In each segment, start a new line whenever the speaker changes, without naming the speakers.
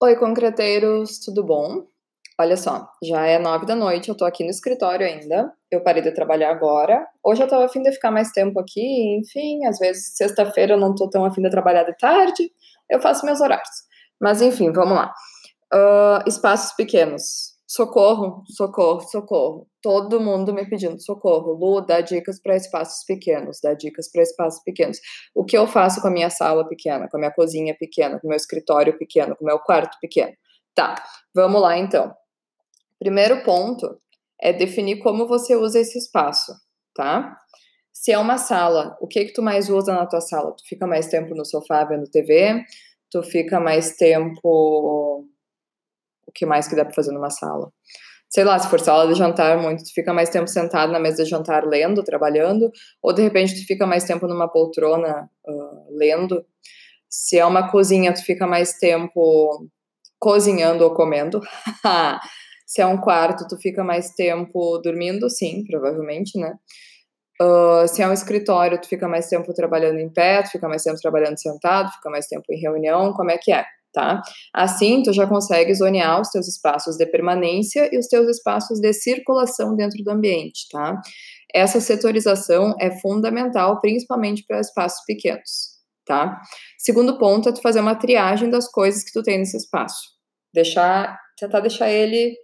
Oi, concreteiros, tudo bom? Olha só, já é nove da noite, eu tô aqui no escritório ainda. Eu parei de trabalhar agora. Hoje eu tava afim de ficar mais tempo aqui, enfim, às vezes sexta-feira eu não tô tão afim de trabalhar de tarde, eu faço meus horários. Mas enfim, vamos lá. Uh, espaços pequenos. Socorro, socorro, socorro. Todo mundo me pedindo socorro. Lu, dá dicas para espaços pequenos, dá dicas para espaços pequenos. O que eu faço com a minha sala pequena, com a minha cozinha pequena, com o meu escritório pequeno, com o meu quarto pequeno? Tá, vamos lá então. Primeiro ponto é definir como você usa esse espaço, tá? Se é uma sala, o que que tu mais usa na tua sala? Tu fica mais tempo no sofá vendo TV? Tu fica mais tempo o que mais que dá para fazer numa sala. Sei lá, se for sala de jantar muito, tu fica mais tempo sentado na mesa de jantar lendo, trabalhando, ou de repente tu fica mais tempo numa poltrona uh, lendo. Se é uma cozinha, tu fica mais tempo cozinhando ou comendo. se é um quarto, tu fica mais tempo dormindo, sim, provavelmente, né? Uh, se é um escritório, tu fica mais tempo trabalhando em pé, tu fica mais tempo trabalhando sentado, fica mais tempo em reunião, como é que é? Tá? Assim, tu já consegue zonear os teus espaços de permanência e os teus espaços de circulação dentro do ambiente, tá? Essa setorização é fundamental, principalmente para espaços pequenos, tá? Segundo ponto é tu fazer uma triagem das coisas que tu tem nesse espaço. Deixar, tentar deixar ele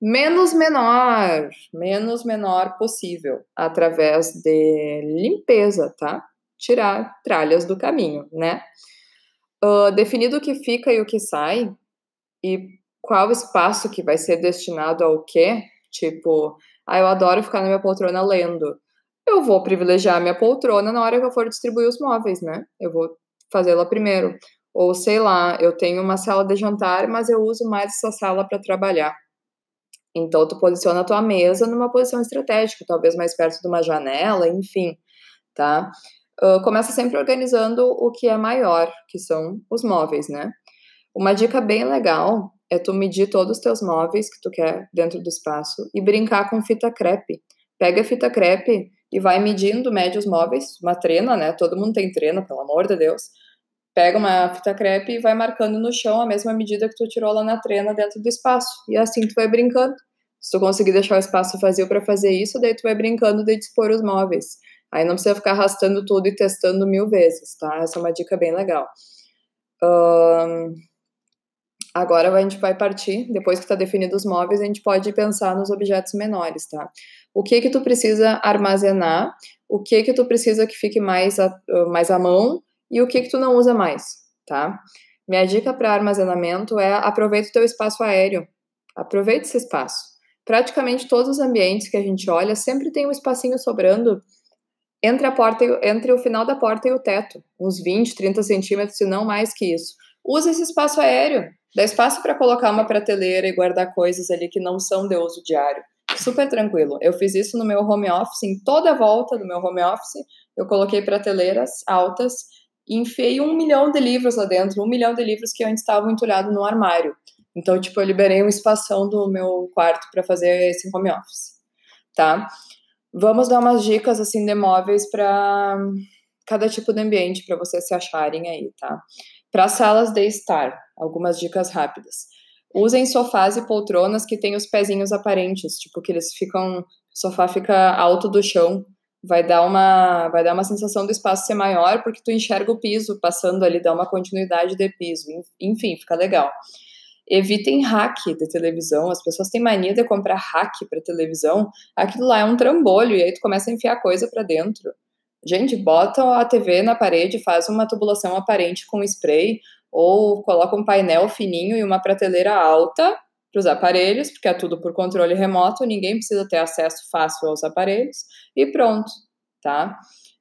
menos menor, menos menor possível, através de limpeza, tá? Tirar tralhas do caminho, né? Uh, definido o que fica e o que sai, e qual espaço que vai ser destinado ao quê, tipo, ah, eu adoro ficar na minha poltrona lendo. Eu vou privilegiar a minha poltrona na hora que eu for distribuir os móveis, né? Eu vou fazê-la primeiro. Ou sei lá, eu tenho uma sala de jantar, mas eu uso mais essa sala para trabalhar. Então, tu posiciona a tua mesa numa posição estratégica, talvez mais perto de uma janela, enfim, tá? Começa sempre organizando o que é maior, que são os móveis, né? Uma dica bem legal é tu medir todos os teus móveis que tu quer dentro do espaço e brincar com fita crepe. Pega a fita crepe e vai medindo, mede os móveis, uma trena, né? Todo mundo tem trena, pelo amor de Deus. Pega uma fita crepe e vai marcando no chão a mesma medida que tu tirou lá na trena dentro do espaço. E assim tu vai brincando. Se tu conseguir deixar o espaço vazio para fazer isso, daí tu vai brincando de dispor os móveis. Aí não precisa ficar arrastando tudo e testando mil vezes, tá? Essa é uma dica bem legal. Um, agora a gente vai partir, depois que está definido os móveis, a gente pode pensar nos objetos menores, tá? O que que tu precisa armazenar, o que que tu precisa que fique mais a, mais à mão e o que que tu não usa mais, tá? Minha dica para armazenamento é aproveita o teu espaço aéreo. Aproveita esse espaço. Praticamente todos os ambientes que a gente olha sempre tem um espacinho sobrando entre a porta entre o final da porta e o teto, uns 20, 30 centímetros, se não mais que isso. Usa esse espaço aéreo, dá espaço para colocar uma prateleira e guardar coisas ali que não são de uso diário. Super tranquilo. Eu fiz isso no meu home office, em toda a volta do meu home office, eu coloquei prateleiras altas e enfiei um milhão de livros lá dentro, um milhão de livros que antes estavam entulhados no armário. Então, tipo, eu liberei um espação do meu quarto para fazer esse home office, tá? Vamos dar umas dicas assim de móveis para cada tipo de ambiente para vocês se acharem aí, tá? Para salas de estar, algumas dicas rápidas. Usem sofás e poltronas que têm os pezinhos aparentes, tipo que eles ficam, o sofá fica alto do chão, vai dar uma vai dar uma sensação do espaço ser maior porque tu enxerga o piso passando ali, dá uma continuidade de piso, enfim, fica legal. Evitem hack de televisão. As pessoas têm mania de comprar hack para televisão. Aquilo lá é um trambolho e aí tu começa a enfiar coisa para dentro. Gente, bota a TV na parede, faz uma tubulação aparente com spray ou coloca um painel fininho e uma prateleira alta para os aparelhos, porque é tudo por controle remoto, ninguém precisa ter acesso fácil aos aparelhos e pronto, tá?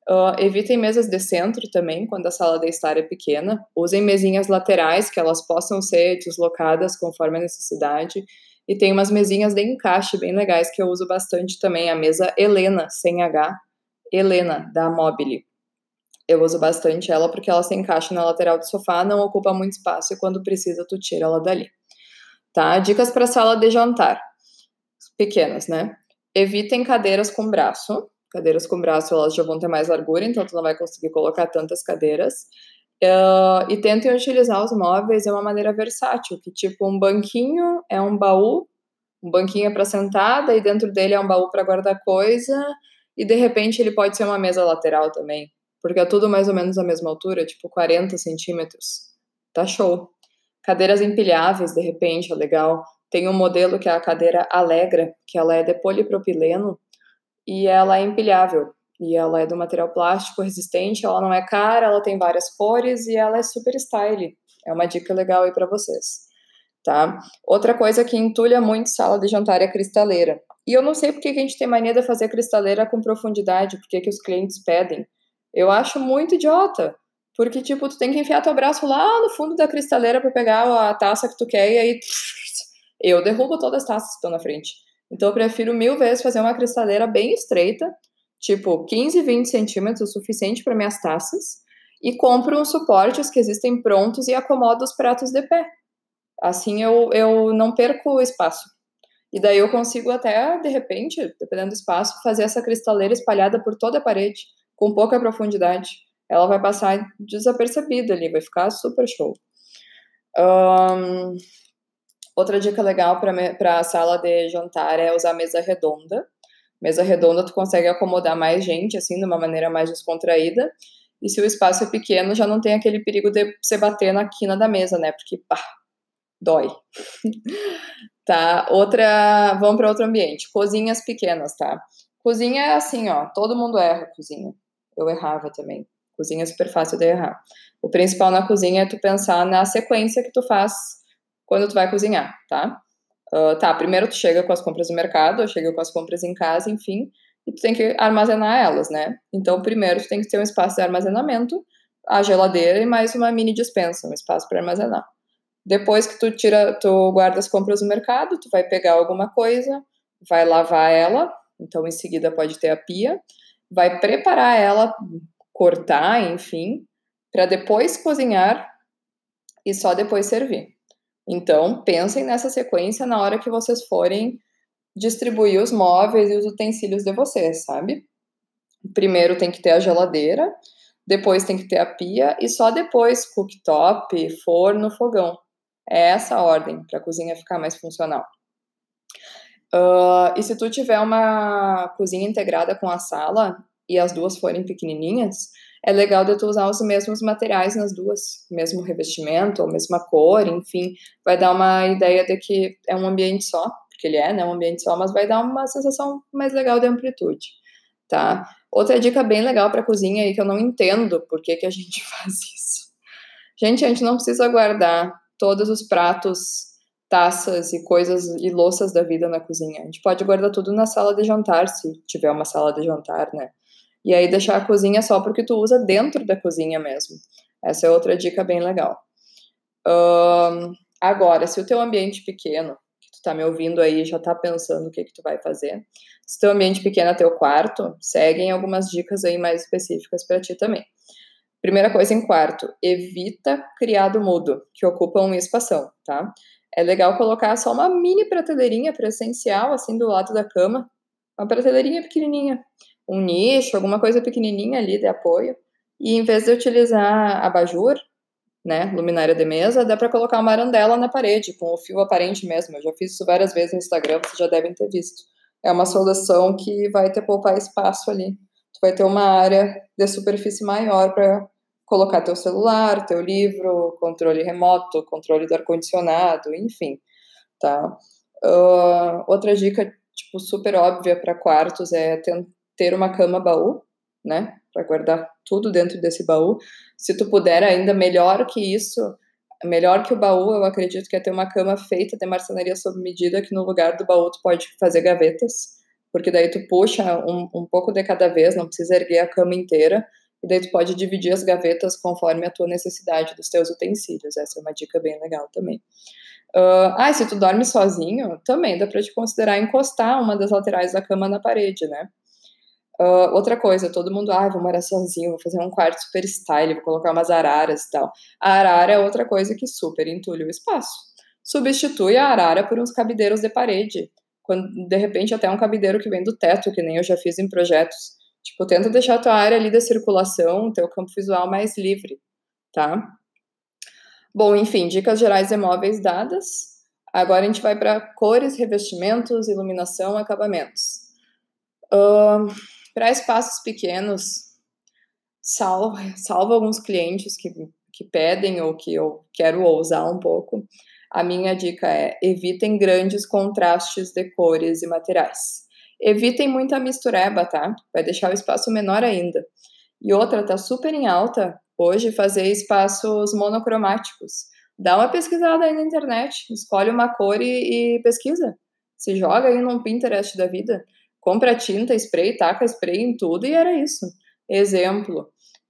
Uh, evitem mesas de centro também, quando a sala de estar é pequena. Usem mesinhas laterais, que elas possam ser deslocadas conforme a necessidade. E tem umas mesinhas de encaixe bem legais que eu uso bastante também. A mesa Helena, sem H. Helena, da Mobile. Eu uso bastante ela porque ela se encaixa na lateral do sofá, não ocupa muito espaço e quando precisa tu tira ela dali. Tá? Dicas para sala de jantar. Pequenas, né? Evitem cadeiras com braço cadeiras com braço elas já vão ter mais largura, então tu não vai conseguir colocar tantas cadeiras. Uh, e tentem utilizar os móveis de uma maneira versátil, que tipo um banquinho é um baú, um banquinho é para sentada e dentro dele é um baú para guardar coisa e de repente ele pode ser uma mesa lateral também, porque é tudo mais ou menos a mesma altura, tipo 40 centímetros. Tá show. Cadeiras empilháveis, de repente, é legal. Tem um modelo que é a cadeira Alegra, que ela é de polipropileno e ela é empilhável. E ela é do material plástico resistente, ela não é cara, ela tem várias cores e ela é super style. É uma dica legal aí para vocês. Tá? Outra coisa que entulha muito sala de jantar é a cristaleira. E eu não sei porque que a gente tem mania de fazer cristaleira com profundidade, porque que os clientes pedem. Eu acho muito idiota. Porque, tipo, tu tem que enfiar teu braço lá no fundo da cristaleira para pegar a taça que tu quer e aí. Eu derrubo todas as taças que estão na frente. Então, eu prefiro mil vezes fazer uma cristaleira bem estreita, tipo 15, 20 centímetros, o suficiente para minhas taças, e compro uns suportes que existem prontos e acomodo os pratos de pé. Assim eu, eu não perco o espaço. E daí eu consigo até, de repente, dependendo do espaço, fazer essa cristaleira espalhada por toda a parede, com pouca profundidade. Ela vai passar desapercebida ali, vai ficar super show. Um, outra dica legal para a sala de jantar é usar mesa redonda. Mesa redonda tu consegue acomodar mais gente, assim, de uma maneira mais descontraída. E se o espaço é pequeno, já não tem aquele perigo de você bater na quina da mesa, né? Porque, pá, dói. tá? Outra, vamos para outro ambiente. Cozinhas pequenas, tá? Cozinha é assim, ó, todo mundo erra cozinha. Eu errava também. Cozinha é super fácil de errar. O principal na cozinha é tu pensar na sequência que tu faz quando tu vai cozinhar, tá? Uh, tá, primeiro tu chega com as compras no mercado, ou chega com as compras em casa, enfim, e tu tem que armazenar elas, né? Então, primeiro tu tem que ter um espaço de armazenamento, a geladeira e mais uma mini dispensa, um espaço para armazenar. Depois que tu tira, tu guarda as compras no mercado, tu vai pegar alguma coisa, vai lavar ela, então em seguida pode ter a pia, vai preparar ela, cortar, enfim, para depois cozinhar e só depois servir. Então, pensem nessa sequência na hora que vocês forem distribuir os móveis e os utensílios de vocês, sabe? Primeiro tem que ter a geladeira, depois tem que ter a pia e só depois cooktop, forno, fogão. É essa a ordem para a cozinha ficar mais funcional. Uh, e se tu tiver uma cozinha integrada com a sala e as duas forem pequenininhas, é legal de tu usar os mesmos materiais nas duas, mesmo revestimento, ou mesma cor, enfim, vai dar uma ideia de que é um ambiente só, porque ele é, né, um ambiente só, mas vai dar uma sensação mais legal de amplitude, tá? Outra dica bem legal para cozinha aí que eu não entendo por que, que a gente faz isso. Gente, a gente não precisa guardar todos os pratos, taças e coisas e louças da vida na cozinha. A gente pode guardar tudo na sala de jantar, se tiver uma sala de jantar, né? E aí deixar a cozinha só porque tu usa dentro da cozinha mesmo. Essa é outra dica bem legal. Um, agora, se o teu ambiente pequeno, que tu tá me ouvindo aí, já tá pensando o que que tu vai fazer, se teu ambiente pequeno é teu quarto, seguem algumas dicas aí mais específicas para ti também. Primeira coisa em quarto, evita criado mudo, que ocupa um espação, tá? É legal colocar só uma mini prateleirinha presencial, assim, do lado da cama. Uma prateleirinha pequenininha. Um nicho, alguma coisa pequenininha ali de apoio. E em vez de utilizar abajur, né, luminária de mesa, dá para colocar uma arandela na parede, com o fio aparente mesmo. Eu já fiz isso várias vezes no Instagram, vocês já devem ter visto. É uma solução que vai te poupar espaço ali. Tu vai ter uma área de superfície maior para colocar teu celular, teu livro, controle remoto, controle do ar-condicionado, enfim, tá? Uh, outra dica, tipo, super óbvia para quartos é ter uma cama baú, né? Para guardar tudo dentro desse baú. Se tu puder ainda melhor que isso, melhor que o baú, eu acredito que é ter uma cama feita de marcenaria sob medida, que no lugar do baú tu pode fazer gavetas, porque daí tu puxa um, um pouco de cada vez, não precisa erguer a cama inteira, e daí tu pode dividir as gavetas conforme a tua necessidade dos teus utensílios. Essa é uma dica bem legal também. Uh, ah, se tu dorme sozinho, também dá para te considerar encostar uma das laterais da cama na parede, né? Uh, outra coisa, todo mundo, ah, vou morar sozinho, vou fazer um quarto super style, vou colocar umas araras e tal. A arara é outra coisa que super entulha o espaço. Substitui a arara por uns cabideiros de parede. Quando, de repente, até um cabideiro que vem do teto, que nem eu já fiz em projetos Tipo, tenta deixar a tua área ali da circulação, teu campo visual mais livre, tá? Bom, enfim, dicas gerais de móveis dadas. Agora a gente vai para cores, revestimentos, iluminação, acabamentos. Uh, para espaços pequenos, salvo, alguns clientes que, que pedem ou que eu quero ousar um pouco, a minha dica é evitem grandes contrastes de cores e materiais. Evitem muita mistureba, tá? Vai deixar o espaço menor ainda. E outra, tá super em alta hoje fazer espaços monocromáticos. Dá uma pesquisada aí na internet, escolhe uma cor e, e pesquisa. Se joga aí num Pinterest da vida. Compra tinta, spray, taca spray em tudo e era isso. Exemplo.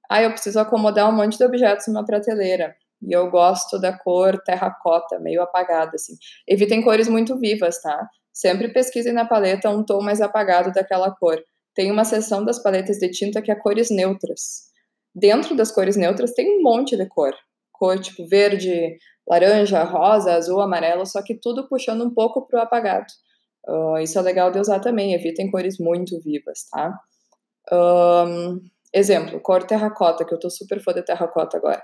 Ah, eu preciso acomodar um monte de objetos numa prateleira. E eu gosto da cor terracota, meio apagada, assim. Evitem cores muito vivas, tá? Sempre pesquisem na paleta um tom mais apagado daquela cor. Tem uma seção das paletas de tinta que é cores neutras. Dentro das cores neutras tem um monte de cor. Cor tipo verde, laranja, rosa, azul, amarelo, só que tudo puxando um pouco pro apagado. Uh, isso é legal de usar também, evitem cores muito vivas, tá? Um, exemplo, cor terracota, que eu tô super fã de terracota agora.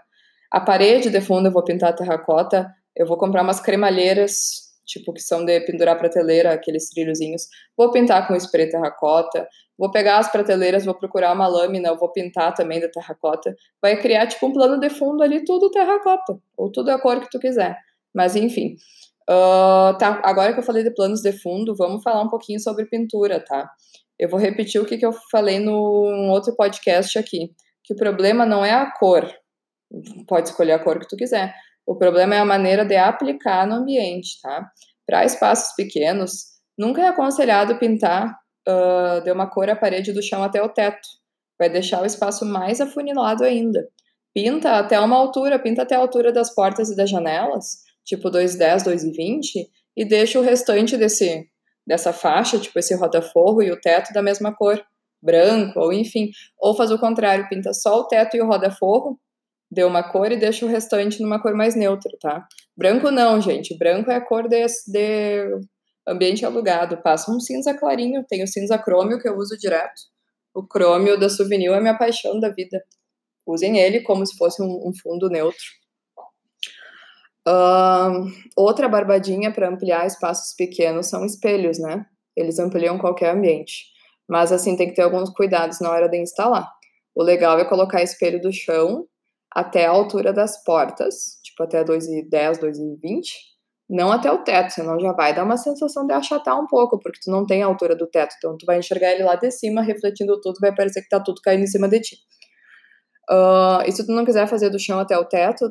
A parede de fundo eu vou pintar terracota, eu vou comprar umas cremalheiras, tipo, que são de pendurar prateleira, aqueles trilhozinhos. Vou pintar com spray terracota. Vou pegar as prateleiras, vou procurar uma lâmina, eu vou pintar também da terracota. Vai criar, tipo, um plano de fundo ali, tudo terracota. Ou tudo a cor que tu quiser. Mas, enfim. Uh, tá, agora que eu falei de planos de fundo, vamos falar um pouquinho sobre pintura, tá? Eu vou repetir o que, que eu falei no outro podcast aqui. Que o problema não é a cor, pode escolher a cor que tu quiser. O problema é a maneira de aplicar no ambiente, tá? Para espaços pequenos, nunca é aconselhado pintar uh, de uma cor a parede do chão até o teto. Vai deixar o espaço mais afunilado ainda. Pinta até uma altura, pinta até a altura das portas e das janelas, tipo 2,10, 2,20, e deixa o restante desse, dessa faixa, tipo esse roda-forro e o teto da mesma cor, branco, ou enfim. Ou faz o contrário, pinta só o teto e o roda-forro, deu uma cor e deixa o restante numa cor mais neutra, tá? Branco não, gente. Branco é a cor de, de ambiente alugado. Passa um cinza clarinho. Tem o cinza crômio que eu uso direto. O crômio da Souvenir é minha paixão da vida. Usem ele como se fosse um, um fundo neutro. Uh, outra barbadinha para ampliar espaços pequenos são espelhos, né? Eles ampliam qualquer ambiente. Mas assim, tem que ter alguns cuidados na hora de instalar. O legal é colocar espelho do chão até a altura das portas, tipo até 2,10, 2,20, não até o teto, senão já vai dar uma sensação de achatar um pouco, porque tu não tem a altura do teto, então tu vai enxergar ele lá de cima, refletindo tudo, vai parecer que tá tudo caindo em cima de ti. Uh, e se tu não quiser fazer do chão até o teto,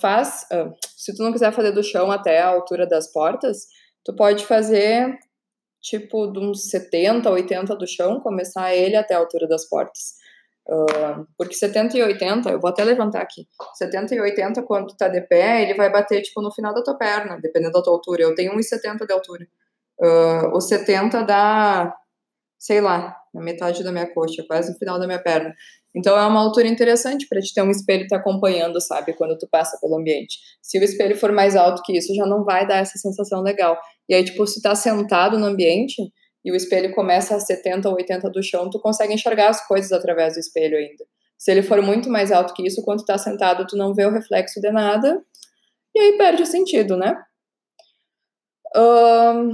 faz. Uh, se tu não quiser fazer do chão até a altura das portas, tu pode fazer tipo de uns 70, 80 do chão, começar ele até a altura das portas. Uh, porque 70 e 80, eu vou até levantar aqui. 70 e 80, quando tu tá de pé, ele vai bater, tipo, no final da tua perna, dependendo da tua altura. Eu tenho 1,70 de altura. Uh, o 70 dá, sei lá, na metade da minha coxa, quase no final da minha perna. Então é uma altura interessante para te ter um espelho te acompanhando, sabe, quando tu passa pelo ambiente. Se o espelho for mais alto que isso, já não vai dar essa sensação legal. E aí, tipo, se tá sentado no ambiente, e o espelho começa a 70 ou 80 do chão, tu consegue enxergar as coisas através do espelho ainda. Se ele for muito mais alto que isso, quando tu tá sentado, tu não vê o reflexo de nada, e aí perde o sentido, né? Um...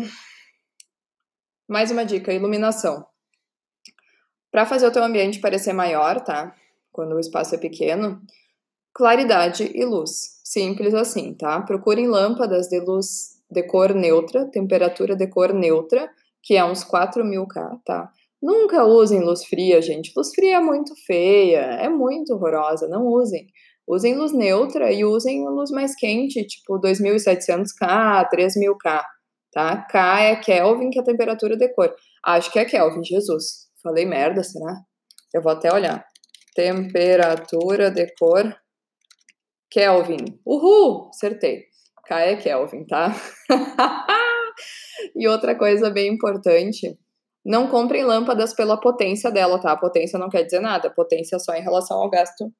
Mais uma dica, iluminação. Para fazer o teu ambiente parecer maior, tá? Quando o espaço é pequeno, claridade e luz. Simples assim, tá? Procurem lâmpadas de luz de cor neutra, temperatura de cor neutra, que é uns 4 mil K, tá? Nunca usem luz fria, gente. Luz fria é muito feia, é muito horrorosa, não usem. Usem luz neutra e usem luz mais quente, tipo 2700K, 3000K, tá? K é Kelvin, que é a temperatura de cor. Acho que é Kelvin, Jesus. Falei merda, será? Eu vou até olhar. Temperatura de cor Kelvin. Uhul! Acertei. K é Kelvin, tá? E outra coisa bem importante, não comprem lâmpadas pela potência dela, tá? A potência não quer dizer nada, a potência é só em relação ao gasto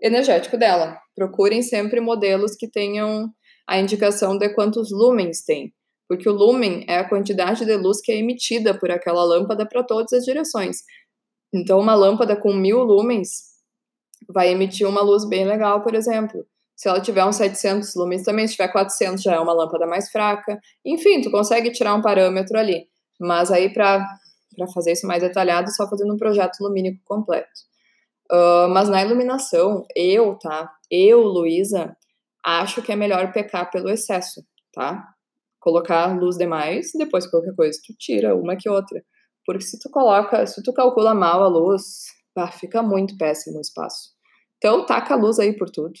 energético dela. Procurem sempre modelos que tenham a indicação de quantos lumens tem, porque o lumen é a quantidade de luz que é emitida por aquela lâmpada para todas as direções. Então, uma lâmpada com mil lumens vai emitir uma luz bem legal, por exemplo. Se ela tiver uns 700 lumens também, se tiver 400 já é uma lâmpada mais fraca. Enfim, tu consegue tirar um parâmetro ali. Mas aí para fazer isso mais detalhado, só fazendo um projeto lumínico completo. Uh, mas na iluminação, eu, tá? Eu, Luísa, acho que é melhor pecar pelo excesso, tá? Colocar luz demais, depois qualquer coisa tu tira uma que outra. Porque se tu coloca, se tu calcula mal a luz, pá, fica muito péssimo o espaço. Então taca a luz aí por tudo.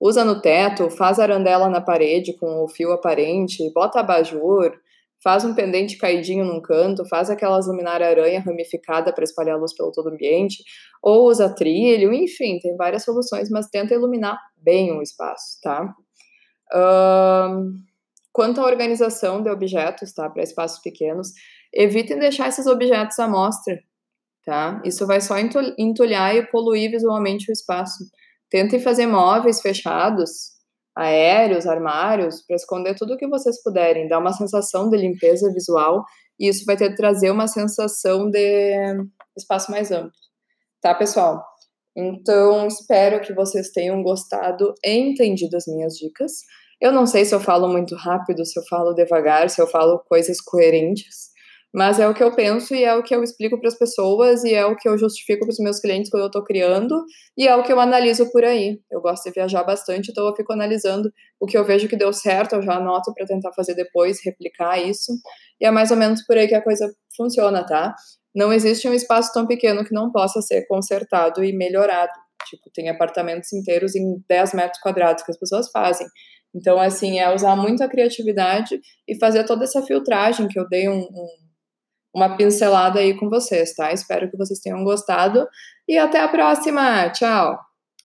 Usa no teto, faz arandela na parede com o fio aparente, bota abajur, faz um pendente caidinho num canto, faz aquelas luminária aranha ramificada para espalhar luz pelo todo o ambiente, ou usa trilho, enfim, tem várias soluções, mas tenta iluminar bem o espaço, tá? Um, quanto à organização de objetos, tá, para espaços pequenos, evitem deixar esses objetos à mostra, tá? Isso vai só entulhar e poluir visualmente o espaço. Tentem fazer móveis fechados, aéreos, armários, para esconder tudo o que vocês puderem, dar uma sensação de limpeza visual e isso vai ter trazer uma sensação de espaço mais amplo. Tá, pessoal? Então, espero que vocês tenham gostado e entendido as minhas dicas. Eu não sei se eu falo muito rápido, se eu falo devagar, se eu falo coisas coerentes, mas é o que eu penso e é o que eu explico para as pessoas e é o que eu justifico para os meus clientes quando eu estou criando e é o que eu analiso por aí. Eu gosto de viajar bastante, então eu fico analisando o que eu vejo que deu certo, eu já anoto para tentar fazer depois, replicar isso. E é mais ou menos por aí que a coisa funciona, tá? Não existe um espaço tão pequeno que não possa ser consertado e melhorado. Tipo, tem apartamentos inteiros em 10 metros quadrados que as pessoas fazem. Então, assim, é usar muito a criatividade e fazer toda essa filtragem que eu dei um, um uma pincelada aí com vocês, tá? Espero que vocês tenham gostado e até a próxima. Tchau!